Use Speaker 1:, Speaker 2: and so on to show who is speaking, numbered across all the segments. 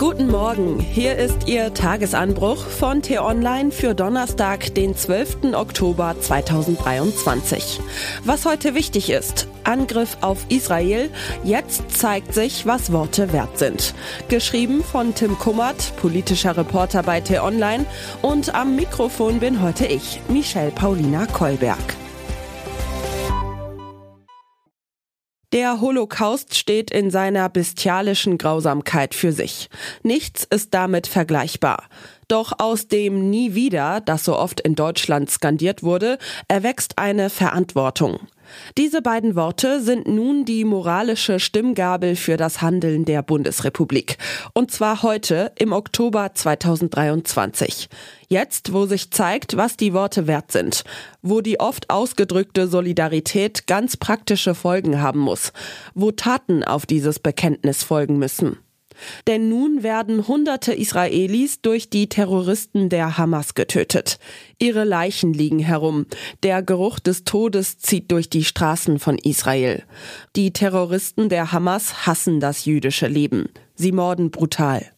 Speaker 1: Guten Morgen, hier ist Ihr Tagesanbruch von T-Online für Donnerstag, den 12. Oktober 2023. Was heute wichtig ist, Angriff auf Israel, jetzt zeigt sich, was Worte wert sind. Geschrieben von Tim Kummert, politischer Reporter bei T-Online und am Mikrofon bin heute ich, Michelle Paulina Kolberg. Der Holocaust steht in seiner bestialischen Grausamkeit für sich. Nichts ist damit vergleichbar. Doch aus dem Nie wieder, das so oft in Deutschland skandiert wurde, erwächst eine Verantwortung. Diese beiden Worte sind nun die moralische Stimmgabel für das Handeln der Bundesrepublik. Und zwar heute im Oktober 2023. Jetzt, wo sich zeigt, was die Worte wert sind, wo die oft ausgedrückte Solidarität ganz praktische Folgen haben muss, wo Taten auf dieses Bekenntnis folgen müssen. Denn nun werden hunderte Israelis durch die Terroristen der Hamas getötet. Ihre Leichen liegen herum. Der Geruch des Todes zieht durch die Straßen von Israel. Die Terroristen der Hamas hassen das jüdische Leben. Sie morden brutal.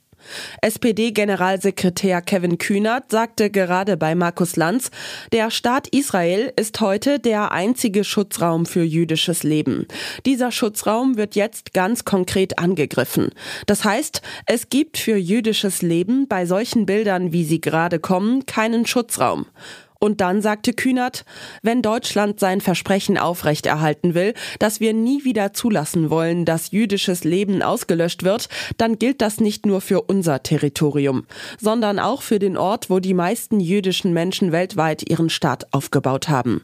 Speaker 1: SPD-Generalsekretär Kevin Kühnert sagte gerade bei Markus Lanz, der Staat Israel ist heute der einzige Schutzraum für jüdisches Leben. Dieser Schutzraum wird jetzt ganz konkret angegriffen. Das heißt, es gibt für jüdisches Leben bei solchen Bildern, wie sie gerade kommen, keinen Schutzraum. Und dann sagte Kühnert, wenn Deutschland sein Versprechen aufrechterhalten will, dass wir nie wieder zulassen wollen, dass jüdisches Leben ausgelöscht wird, dann gilt das nicht nur für unser Territorium, sondern auch für den Ort, wo die meisten jüdischen Menschen weltweit ihren Staat aufgebaut haben.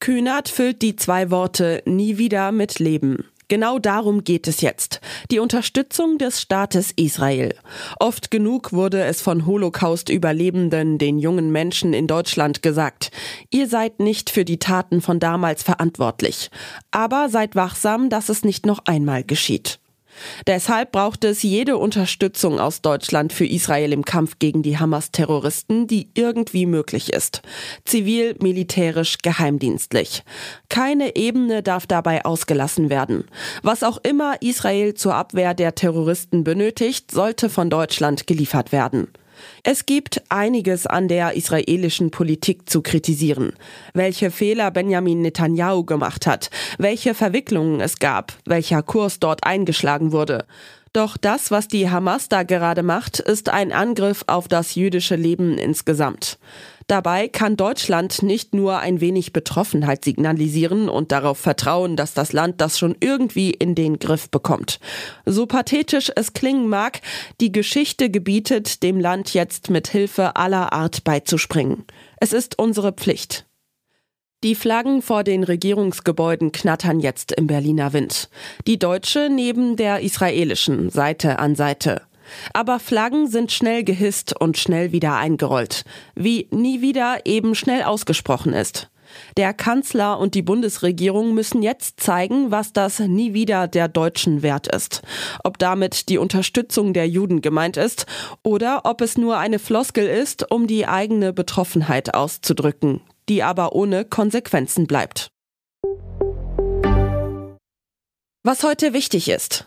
Speaker 1: Kühnert füllt die zwei Worte nie wieder mit Leben. Genau darum geht es jetzt. Die Unterstützung des Staates Israel. Oft genug wurde es von Holocaust-Überlebenden, den jungen Menschen in Deutschland gesagt. Ihr seid nicht für die Taten von damals verantwortlich. Aber seid wachsam, dass es nicht noch einmal geschieht. Deshalb braucht es jede Unterstützung aus Deutschland für Israel im Kampf gegen die Hamas-Terroristen, die irgendwie möglich ist. Zivil, militärisch, geheimdienstlich. Keine Ebene darf dabei ausgelassen werden. Was auch immer Israel zur Abwehr der Terroristen benötigt, sollte von Deutschland geliefert werden. Es gibt einiges an der israelischen Politik zu kritisieren. Welche Fehler Benjamin Netanyahu gemacht hat, welche Verwicklungen es gab, welcher Kurs dort eingeschlagen wurde. Doch das, was die Hamas da gerade macht, ist ein Angriff auf das jüdische Leben insgesamt. Dabei kann Deutschland nicht nur ein wenig Betroffenheit signalisieren und darauf vertrauen, dass das Land das schon irgendwie in den Griff bekommt. So pathetisch es klingen mag, die Geschichte gebietet, dem Land jetzt mit Hilfe aller Art beizuspringen. Es ist unsere Pflicht. Die Flaggen vor den Regierungsgebäuden knattern jetzt im Berliner Wind. Die deutsche neben der israelischen, Seite an Seite. Aber Flaggen sind schnell gehisst und schnell wieder eingerollt, wie nie wieder eben schnell ausgesprochen ist. Der Kanzler und die Bundesregierung müssen jetzt zeigen, was das nie wieder der Deutschen wert ist. Ob damit die Unterstützung der Juden gemeint ist oder ob es nur eine Floskel ist, um die eigene Betroffenheit auszudrücken, die aber ohne Konsequenzen bleibt. Was heute wichtig ist.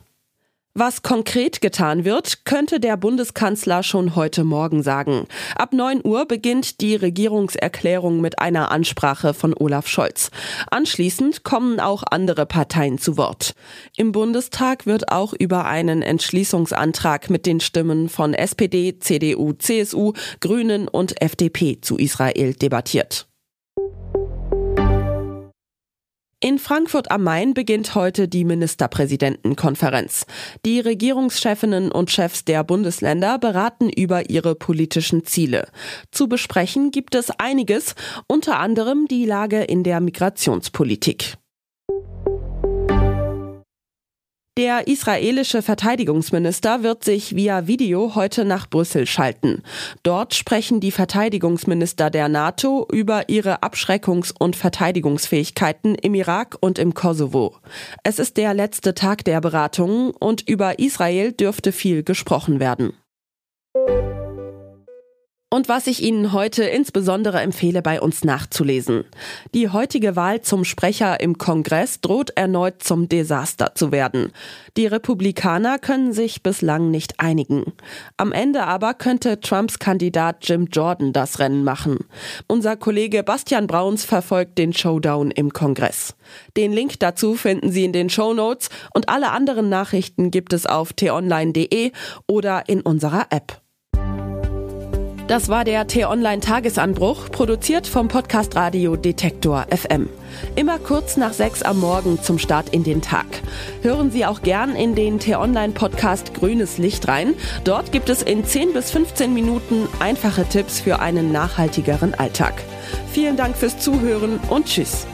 Speaker 1: Was konkret getan wird, könnte der Bundeskanzler schon heute Morgen sagen. Ab 9 Uhr beginnt die Regierungserklärung mit einer Ansprache von Olaf Scholz. Anschließend kommen auch andere Parteien zu Wort. Im Bundestag wird auch über einen Entschließungsantrag mit den Stimmen von SPD, CDU, CSU, Grünen und FDP zu Israel debattiert. In Frankfurt am Main beginnt heute die Ministerpräsidentenkonferenz. Die Regierungschefinnen und Chefs der Bundesländer beraten über ihre politischen Ziele. Zu besprechen gibt es einiges, unter anderem die Lage in der Migrationspolitik. Der israelische Verteidigungsminister wird sich via Video heute nach Brüssel schalten. Dort sprechen die Verteidigungsminister der NATO über ihre Abschreckungs- und Verteidigungsfähigkeiten im Irak und im Kosovo. Es ist der letzte Tag der Beratungen und über Israel dürfte viel gesprochen werden. Und was ich Ihnen heute insbesondere empfehle, bei uns nachzulesen. Die heutige Wahl zum Sprecher im Kongress droht erneut zum Desaster zu werden. Die Republikaner können sich bislang nicht einigen. Am Ende aber könnte Trumps Kandidat Jim Jordan das Rennen machen. Unser Kollege Bastian Brauns verfolgt den Showdown im Kongress. Den Link dazu finden Sie in den Show Notes und alle anderen Nachrichten gibt es auf t-online.de oder in unserer App. Das war der T-Online Tagesanbruch, produziert vom Podcast Radio Detektor FM. Immer kurz nach sechs am Morgen zum Start in den Tag. Hören Sie auch gern in den T-Online Podcast Grünes Licht rein. Dort gibt es in 10 bis 15 Minuten einfache Tipps für einen nachhaltigeren Alltag. Vielen Dank fürs Zuhören und Tschüss.